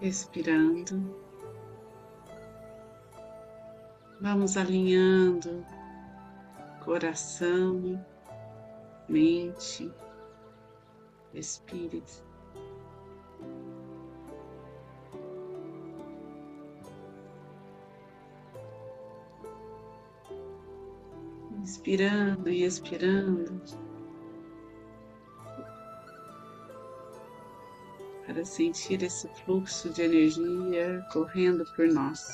respirando. Vamos alinhando coração, mente, espírito. Inspirando e expirando. Para sentir esse fluxo de energia correndo por nós.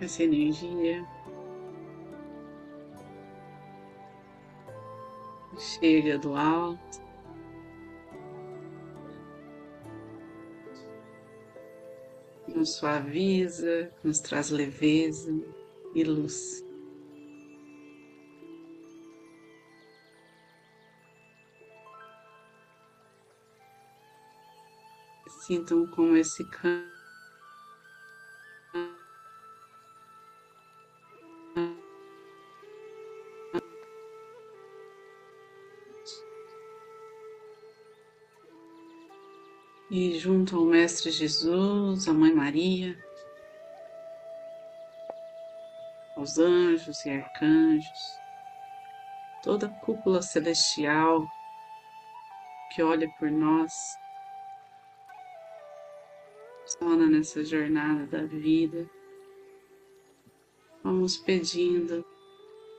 Essa energia chega do alto nos suaviza, nos traz leveza e luz. Sintam como esse campo e junto ao Mestre Jesus, a Mãe Maria, aos anjos e arcanjos, toda a cúpula celestial que olha por nós, funciona nessa jornada da vida. Vamos pedindo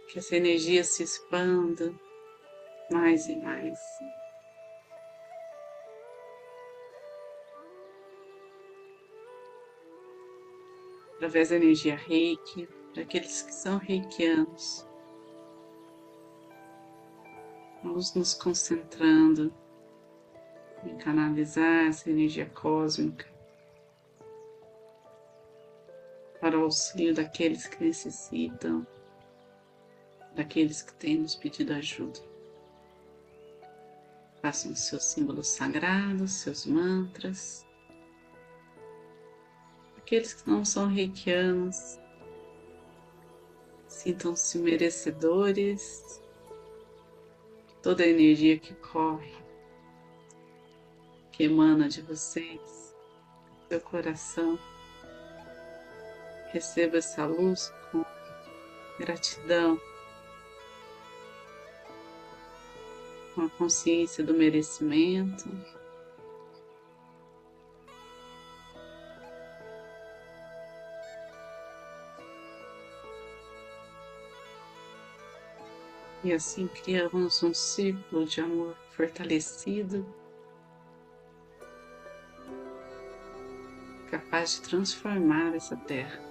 que essa energia se expanda mais e mais. através da energia reiki, para aqueles que são reikianos. Vamos nos concentrando em canalizar essa energia cósmica para o auxílio daqueles que necessitam, daqueles que têm nos pedido ajuda. Façam seus símbolos sagrados, seus mantras aqueles que não são reikianos sintam-se merecedores de toda a energia que corre, que emana de vocês, seu coração. Receba essa luz com gratidão, com a consciência do merecimento. E assim criamos um círculo de amor fortalecido, capaz de transformar essa terra.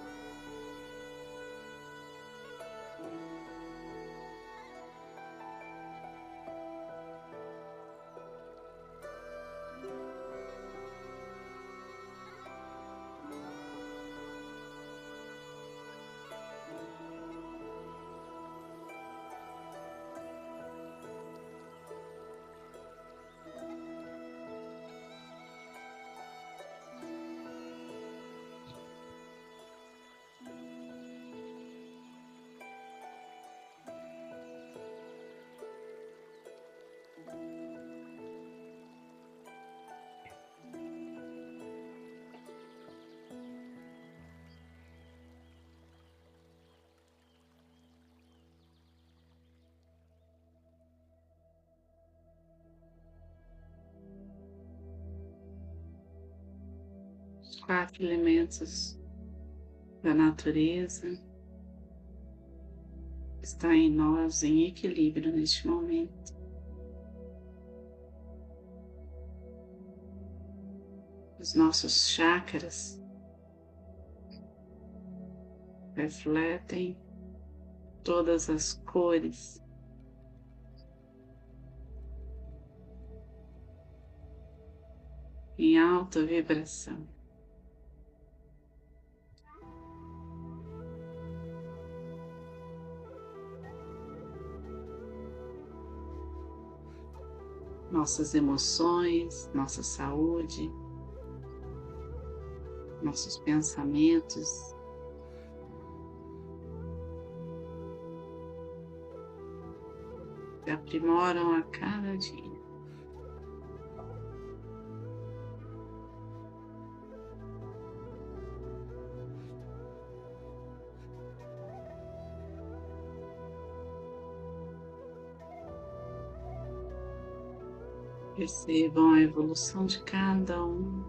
Quatro elementos da natureza está em nós em equilíbrio neste momento. Os nossos chakras refletem todas as cores em alta vibração. Nossas emoções, nossa saúde, nossos pensamentos. se aprimoram a cada dia. Percebam a evolução de cada um,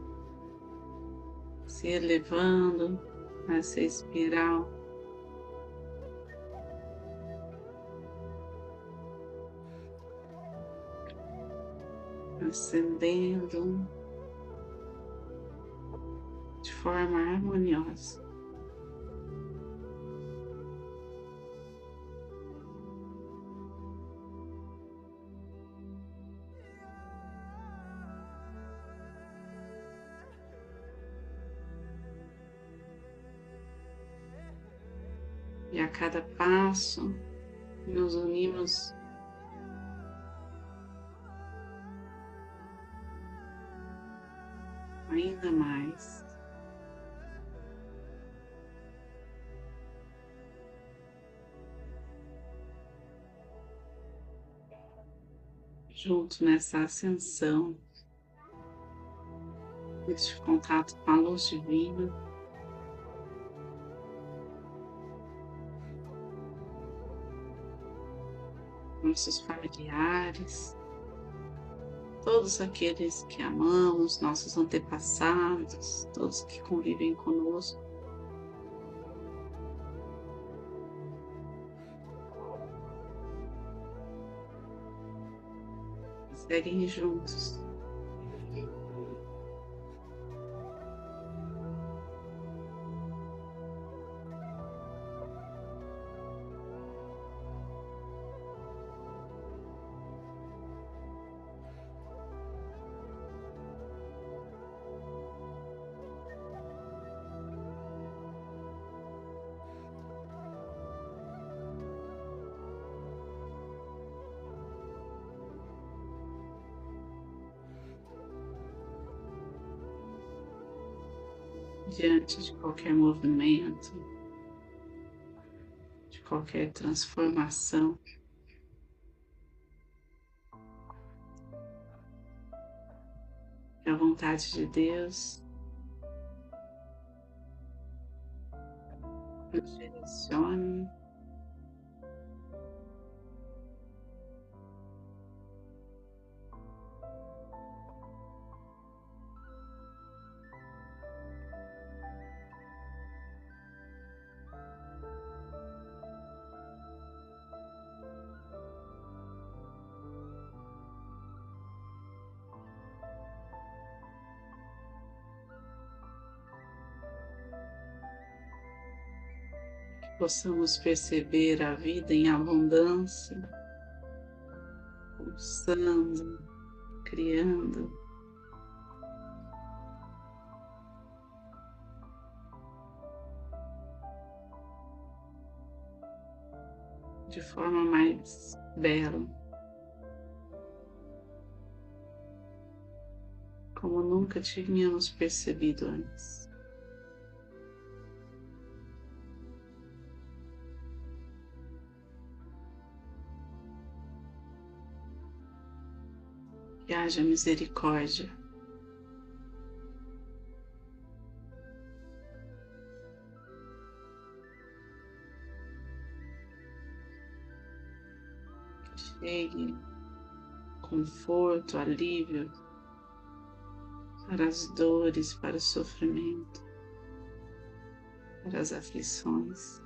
se elevando nessa espiral. Ascendendo de forma harmoniosa. Cada passo nos unimos ainda mais. Junto nessa ascensão, neste contato com a luz divina. Nossos familiares, todos aqueles que amamos, nossos antepassados, todos que convivem conosco. Seguem juntos. Diante de qualquer movimento, de qualquer transformação. Que a vontade de Deus nos direcione possamos perceber a vida em abundância, pulsando, criando. De forma mais bela, como nunca tínhamos percebido antes. Que haja misericórdia. chegue conforto, alívio para as dores, para o sofrimento, para as aflições.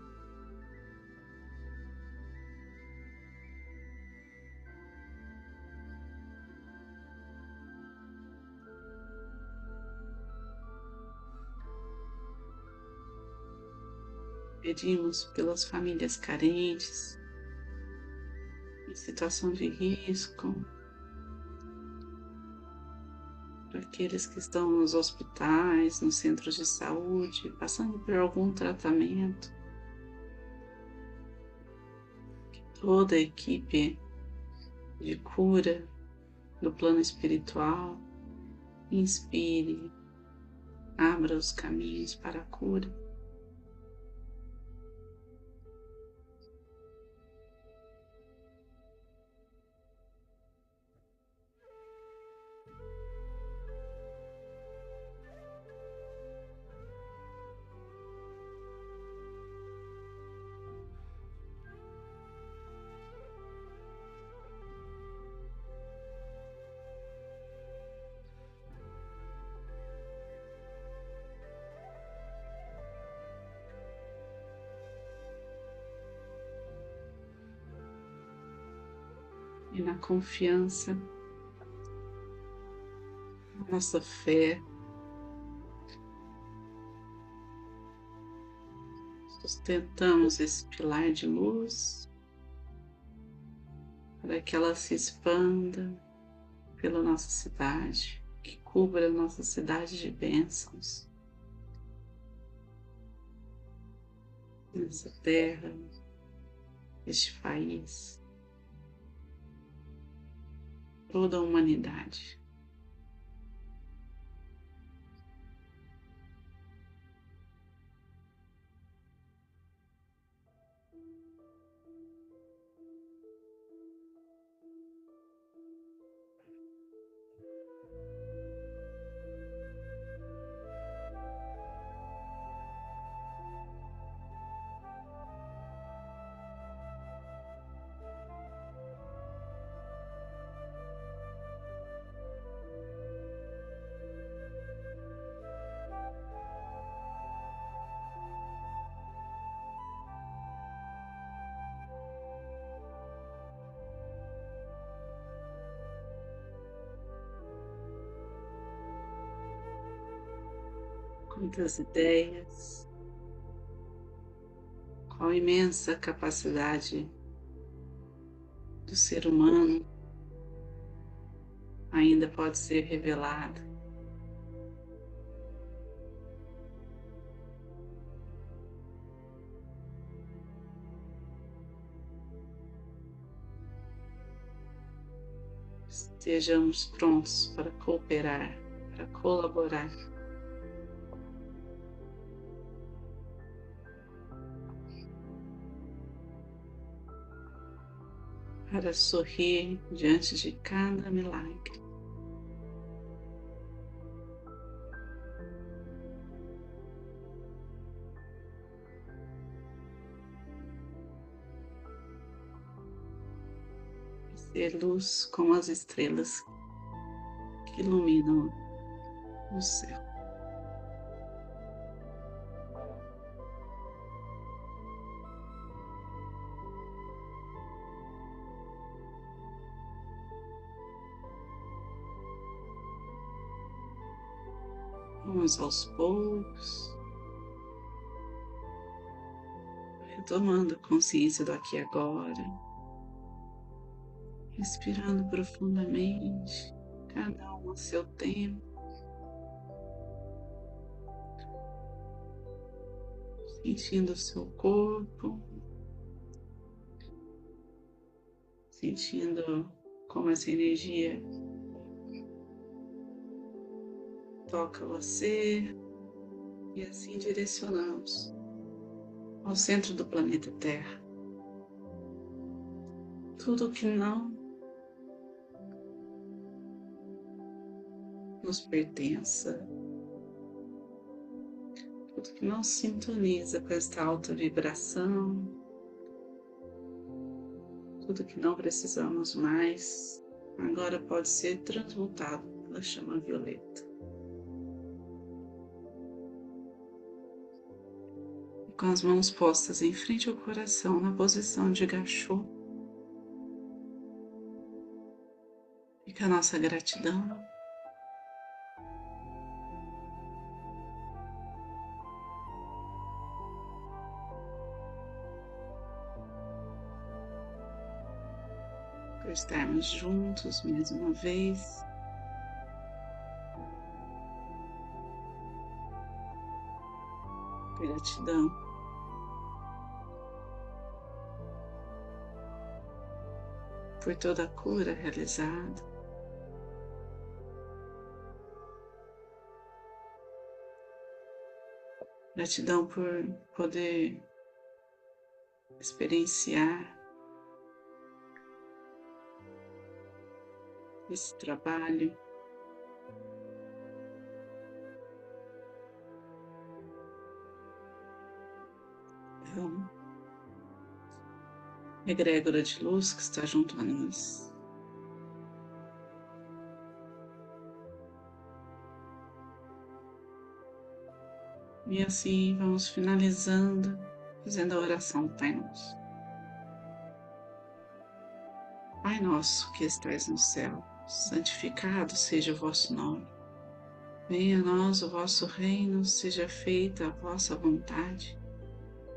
Pedimos pelas famílias carentes, em situação de risco, para aqueles que estão nos hospitais, nos centros de saúde, passando por algum tratamento. Que toda a equipe de cura do plano espiritual inspire, abra os caminhos para a cura. Na confiança, na nossa fé. Sustentamos esse pilar de luz para que ela se expanda pela nossa cidade, que cubra a nossa cidade de bênçãos. Nessa terra, este país, toda a humanidade. Quantas ideias, qual imensa capacidade do ser humano ainda pode ser revelada. Estejamos prontos para cooperar, para colaborar. Para sorrir diante de cada milagre. Ser luz como as estrelas que iluminam o céu. Vamos aos poucos, retomando consciência do aqui e agora, respirando profundamente, cada um ao seu tempo. Sentindo o seu corpo, sentindo como essa energia toca você e assim direcionamos ao centro do planeta Terra. Tudo que não nos pertença, tudo que não sintoniza com esta alta vibração, tudo que não precisamos mais, agora pode ser transmutado pela chama violeta. Com as mãos postas em frente ao coração na posição de gachô. Fica a nossa gratidão. Por estarmos juntos mais uma vez. Gratidão. por toda a cura realizada. Gratidão por poder experienciar esse trabalho. Então, egrégora de luz que está junto a nós. E assim vamos finalizando, fazendo a oração Pai Nosso. Pai nosso que estais no céu, santificado seja o vosso nome. Venha a nós o vosso reino, seja feita a vossa vontade,